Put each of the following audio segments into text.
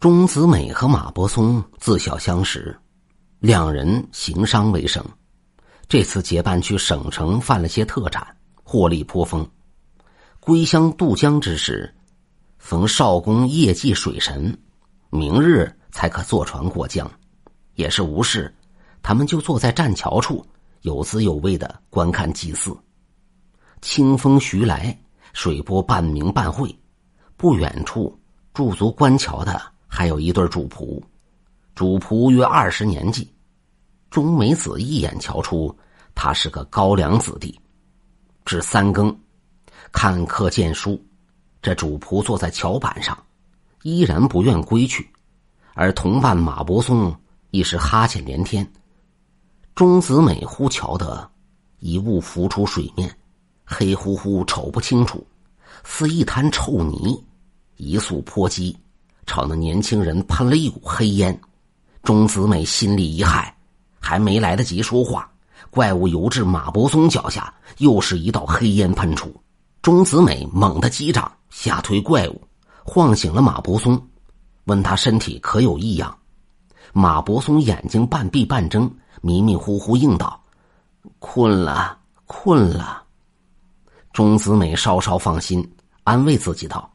钟子美和马伯松自小相识，两人行商为生。这次结伴去省城贩了些特产，获利颇丰。归乡渡江之时，逢少公夜祭水神，明日才可坐船过江。也是无事，他们就坐在栈桥处，有滋有味的观看祭祀。清风徐来，水波半明半晦。不远处驻足观桥的。还有一对主仆，主仆约二十年纪，钟美子一眼瞧出他是个高粱子弟。至三更，看客见书，这主仆坐在桥板上，依然不愿归去，而同伴马伯松亦是哈欠连天。钟子美忽瞧得一物浮出水面，黑乎乎，瞅不清楚，似一滩臭泥，一速泼击。朝那年轻人喷了一股黑烟，钟子美心里一骇，还没来得及说话，怪物游至马伯松脚下，又是一道黑烟喷出。钟子美猛地击掌，下推怪物，晃醒了马伯松，问他身体可有异样。马伯松眼睛半闭半睁，迷迷糊糊应道：“困了，困了。”钟子美稍稍放心，安慰自己道：“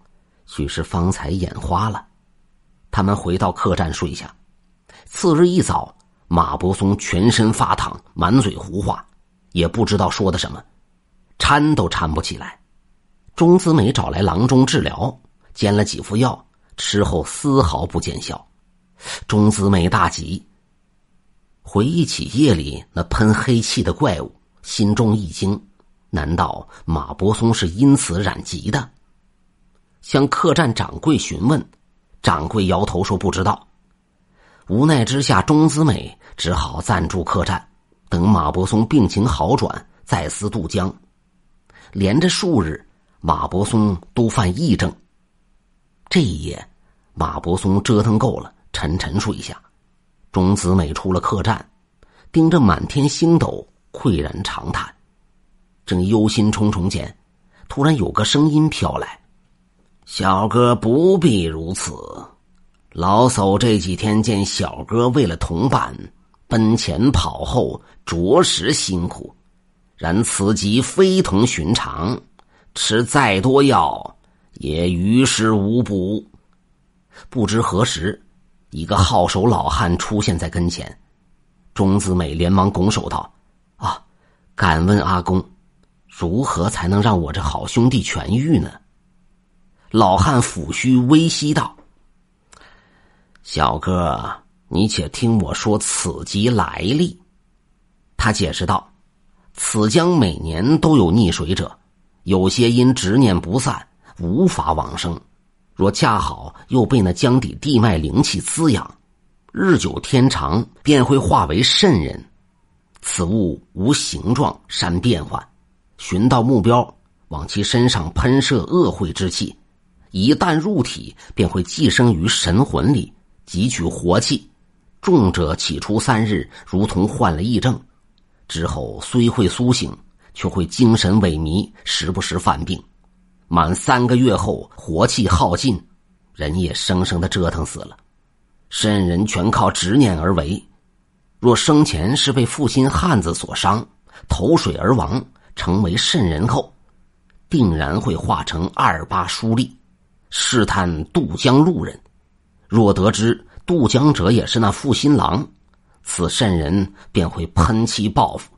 许是方才眼花了。”他们回到客栈睡下。次日一早，马伯松全身发烫，满嘴胡话，也不知道说的什么，搀都搀不起来。钟子美找来郎中治疗，煎了几副药，吃后丝毫不见效。钟子美大急，回忆起夜里那喷黑气的怪物，心中一惊：难道马伯松是因此染疾的？向客栈掌柜询问。掌柜摇头说：“不知道。”无奈之下，钟子美只好暂住客栈，等马伯松病情好转，再思渡江。连着数日，马伯松都犯癔症。这一夜，马伯松折腾够了，沉沉睡下。钟子美出了客栈，盯着满天星斗，喟然长叹。正忧心忡忡间，突然有个声音飘来。小哥不必如此，老叟这几天见小哥为了同伴奔前跑后，着实辛苦。然此疾非同寻常，吃再多药也于事无补。不知何时，一个好手老汉出现在跟前。钟子美连忙拱手道：“啊，敢问阿公，如何才能让我这好兄弟痊愈呢？”老汉抚须微息道：“小哥，你且听我说此疾来历。”他解释道：“此江每年都有溺水者，有些因执念不散，无法往生；若恰好又被那江底地脉灵气滋养，日久天长，便会化为圣人。此物无形状，善变换，寻到目标，往其身上喷射恶秽之气。”一旦入体，便会寄生于神魂里，汲取活气。重者起初三日，如同患了疫症；之后虽会苏醒，却会精神萎靡，时不时犯病。满三个月后，活气耗尽，人也生生的折腾死了。圣人全靠执念而为。若生前是被负心汉子所伤，投水而亡，成为圣人后，定然会化成二八书吏。试探渡江路人，若得知渡江者也是那负心郎，此圣人便会喷气报复。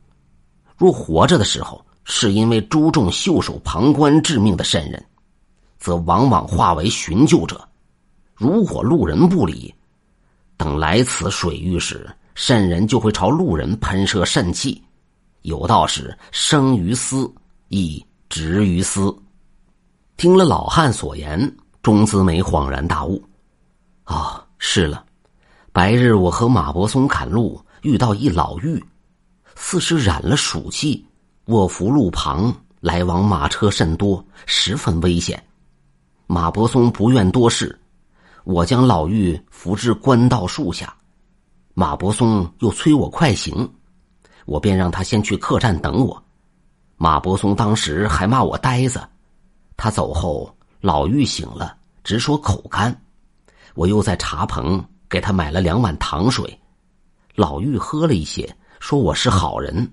若活着的时候是因为诸众袖手旁观致命的圣人，则往往化为寻救者。如果路人不理，等来此水域时，圣人就会朝路人喷射肾气。有道是生于斯，亦止于斯。听了老汉所言。钟子美恍然大悟，啊，是了，白日我和马伯松砍路，遇到一老妪，似是染了暑气，卧伏路旁，来往马车甚多，十分危险。马伯松不愿多事，我将老妪扶至官道树下，马伯松又催我快行，我便让他先去客栈等我。马伯松当时还骂我呆子，他走后。老妪醒了，直说口干，我又在茶棚给他买了两碗糖水，老妪喝了一些，说我是好人。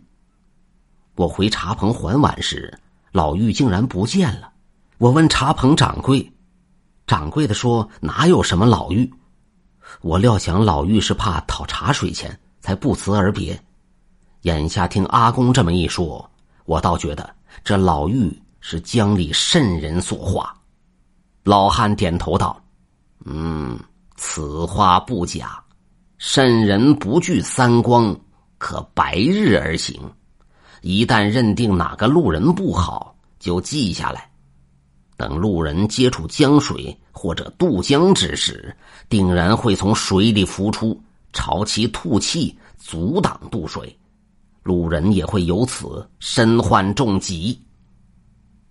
我回茶棚还碗时，老妪竟然不见了。我问茶棚掌柜，掌柜的说哪有什么老妪。我料想老妪是怕讨茶水钱，才不辞而别。眼下听阿公这么一说，我倒觉得这老妪是江里圣人所化。老汉点头道：“嗯，此话不假。圣人不惧三光，可白日而行。一旦认定哪个路人不好，就记下来。等路人接触江水或者渡江之时，定然会从水里浮出，朝其吐气，阻挡渡水。路人也会由此身患重疾。”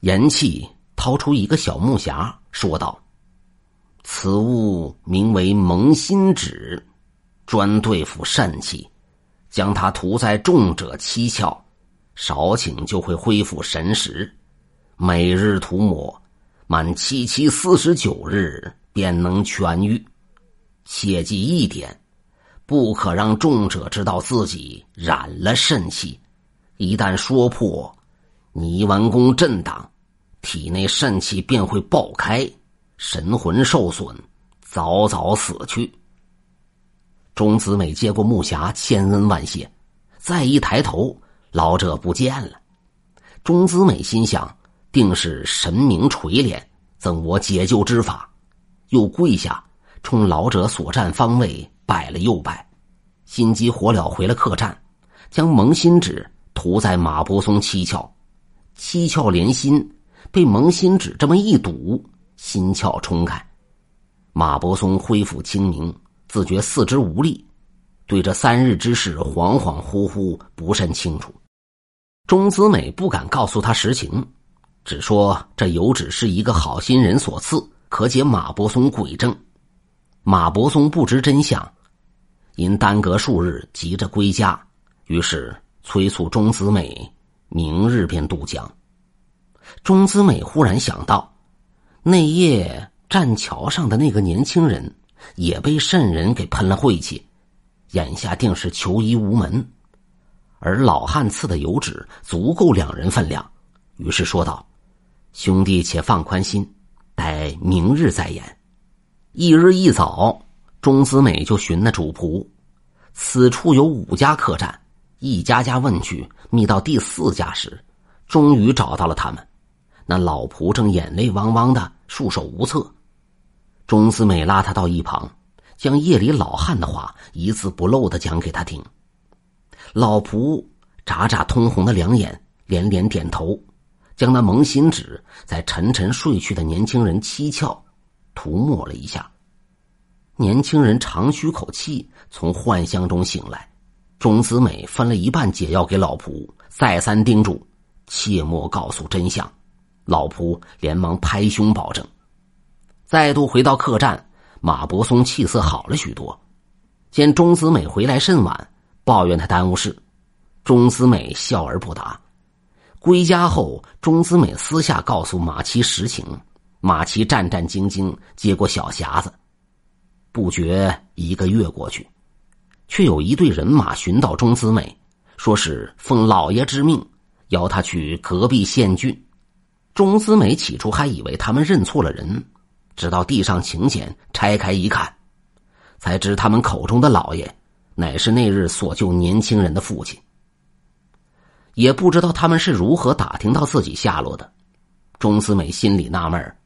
言气掏出一个小木匣。说道：“此物名为蒙心纸，专对付肾气。将它涂在重者七窍，少顷就会恢复神识。每日涂抹，满七七四十九日便能痊愈。切记一点，不可让重者知道自己染了肾气。一旦说破，泥丸宫震荡。”体内肾气便会爆开，神魂受损，早早死去。钟子美接过木匣，千恩万谢。再一抬头，老者不见了。钟子美心想，定是神明垂怜，赠我解救之法。又跪下，冲老者所站方位拜了又拜，心急火燎回了客栈，将蒙心纸涂在马伯松七窍，七窍连心。被蒙心纸这么一堵，心窍冲开，马伯松恢复清明，自觉四肢无力，对这三日之事恍恍惚惚不甚清楚。钟子美不敢告诉他实情，只说这油纸是一个好心人所赐，可解马伯松鬼症。马伯松不知真相，因耽搁数日，急着归家，于是催促钟子美明日便渡江。钟子美忽然想到，那夜栈桥上的那个年轻人也被圣人给喷了晦气，眼下定是求医无门，而老汉赐的油纸足够两人分量，于是说道：“兄弟且放宽心，待明日再言。”一日一早，钟子美就寻那主仆，此处有五家客栈，一家家问去，觅到第四家时，终于找到了他们。那老仆正眼泪汪汪的，束手无策。钟子美拉他到一旁，将夜里老汉的话一字不漏的讲给他听。老仆眨眨通红的两眼，连连点头，将那蒙心纸在沉沉睡去的年轻人七窍涂抹了一下。年轻人长吁口气，从幻象中醒来。钟子美分了一半解药给老仆，再三叮嘱，切莫告诉真相。老仆连忙拍胸保证。再度回到客栈，马伯松气色好了许多。见钟子美回来甚晚，抱怨他耽误事。钟子美笑而不答。归家后，钟子美私下告诉马奇实情。马奇战战兢兢接过小匣子。不觉一个月过去，却有一队人马寻到钟子美，说是奉老爷之命，邀他去隔壁县郡。钟子美起初还以为他们认错了人，直到递上请柬，拆开一看，才知他们口中的老爷，乃是那日所救年轻人的父亲。也不知道他们是如何打听到自己下落的。钟子美心里纳闷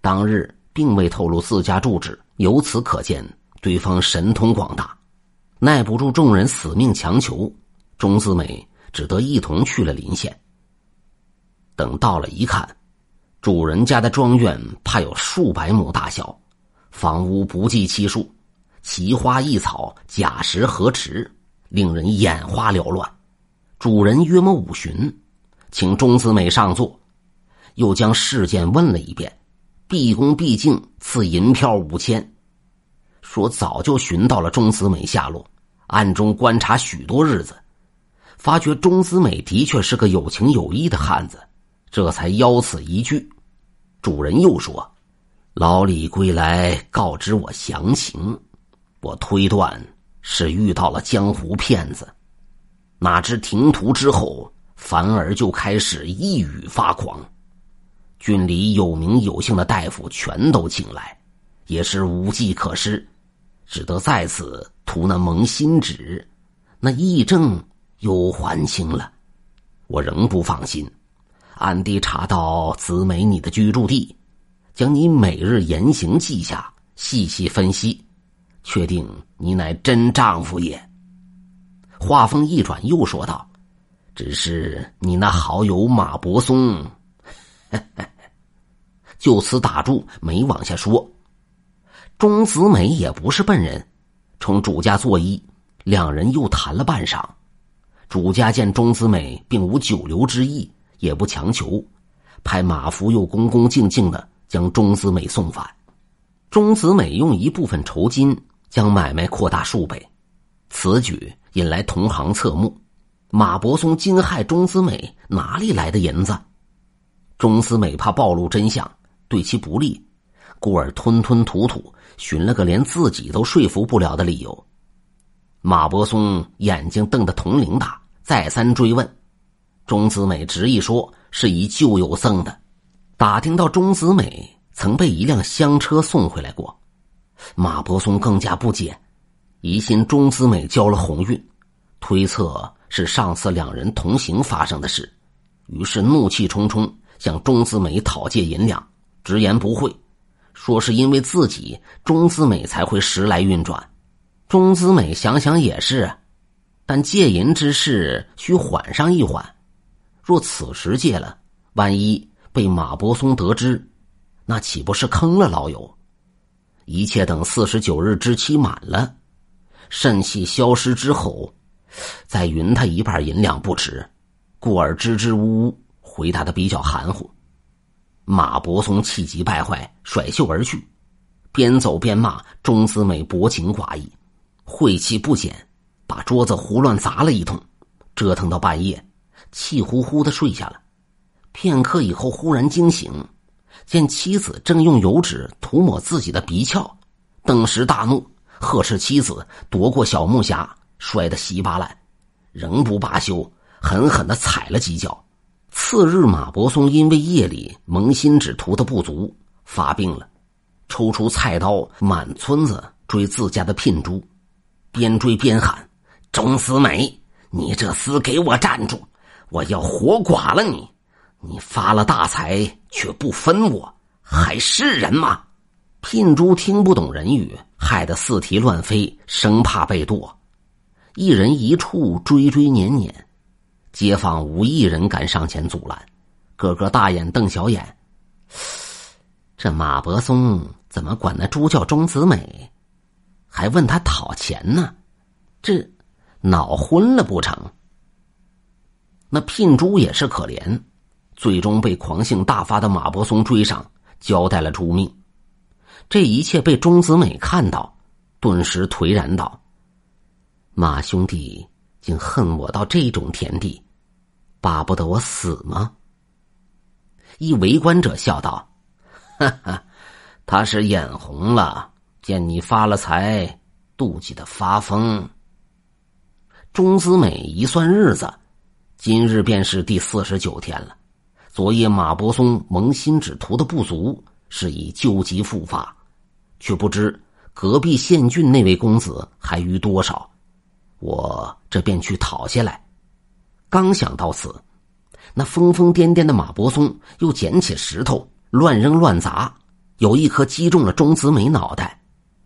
当日并未透露自家住址，由此可见对方神通广大。耐不住众人死命强求，钟子美只得一同去了临县。等到了一看，主人家的庄院怕有数百亩大小，房屋不计其数，奇花异草，假石河池，令人眼花缭乱。主人约莫五旬，请钟子美上座，又将事件问了一遍，毕恭毕敬赐银票五千，说早就寻到了钟子美下落，暗中观察许多日子，发觉钟子美的确是个有情有义的汉子。这才邀此一聚。主人又说：“老李归来告知我详情，我推断是遇到了江湖骗子。哪知停图之后，反而就开始一语发狂。郡里有名有姓的大夫全都请来，也是无计可施，只得再次涂那蒙心纸，那癔症又还清了。我仍不放心，暗地查到子美你的居住地。将你每日言行记下，细细分析，确定你乃真丈夫也。话锋一转，又说道：“只是你那好友马伯松，就此打住，没往下说。钟子美也不是笨人，从主家作揖，两人又谈了半晌。主家见钟子美并无久留之意，也不强求，派马福又恭恭敬敬的。将钟子美送返，钟子美用一部分酬金将买卖扩大数倍，此举引来同行侧目。马伯松惊骇钟子美哪里来的银子？钟子美怕暴露真相对其不利，故而吞吞吐吐，寻了个连自己都说服不了的理由。马伯松眼睛瞪得铜铃大，再三追问，钟子美执意说是以旧友赠的。打听到钟子美曾被一辆香车送回来过，马伯松更加不解，疑心钟子美交了鸿运，推测是上次两人同行发生的事，于是怒气冲冲向钟子美讨借银两，直言不讳，说是因为自己钟子美才会时来运转。钟子美想想也是，但借银之事需缓上一缓，若此时借了，万一……被马伯松得知，那岂不是坑了老友？一切等四十九日之期满了，肾气消失之后，再匀他一半银两不迟。故而支支吾吾回答的比较含糊。马伯松气急败坏，甩袖而去，边走边骂钟子美薄情寡义，晦气不减，把桌子胡乱砸了一通，折腾到半夜，气呼呼的睡下了。片刻以后，忽然惊醒，见妻子正用油纸涂抹自己的鼻窍，顿时大怒，呵斥妻子夺过小木匣，摔得稀巴烂，仍不罢休，狠狠的踩了几脚。次日，马伯松因为夜里蒙心纸涂的不足，发病了，抽出菜刀，满村子追自家的聘珠，边追边喊：“钟思美，你这厮给我站住！我要活剐了你！”你发了大财却不分我，还是人吗？聘珠听不懂人语，害得四蹄乱飞，生怕被剁。一人一处追追撵撵，街坊无一人敢上前阻拦，个个大眼瞪小眼。这马伯松怎么管那猪叫钟子美，还问他讨钱呢？这脑昏了不成？那聘珠也是可怜。最终被狂性大发的马伯松追上，交代了朱命。这一切被钟子美看到，顿时颓然道：“马兄弟竟恨我到这种田地，巴不得我死吗？”一围观者笑道：“哈哈，他是眼红了，见你发了财，妒忌的发疯。”钟子美一算日子，今日便是第四十九天了。昨夜马伯松蒙心纸涂的不足，是以旧疾复发，却不知隔壁县郡那位公子还余多少，我这便去讨下来。刚想到此，那疯疯癫癫的马伯松又捡起石头乱扔乱砸，有一颗击中了钟子美脑袋，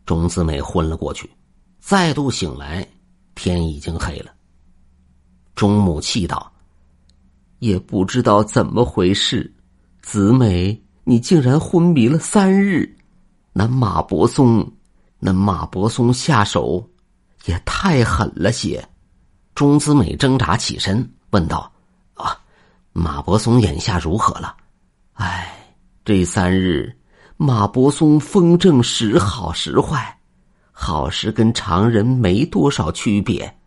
钟子美昏了过去。再度醒来，天已经黑了。钟母气道。也不知道怎么回事，子美，你竟然昏迷了三日。那马伯松，那马伯松下手也太狠了些。钟子美挣扎起身，问道：“啊，马伯松眼下如何了？”唉，这三日，马伯松风正时好时坏，好时跟常人没多少区别。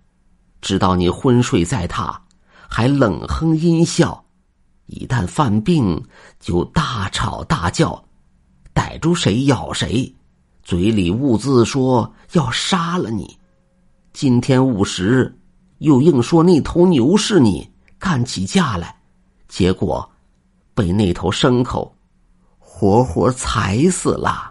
知道你昏睡在榻。还冷哼阴笑，一旦犯病就大吵大叫，逮住谁咬谁，嘴里兀自说要杀了你。今天午时，又硬说那头牛是你，干起架来，结果被那头牲口活活踩死了。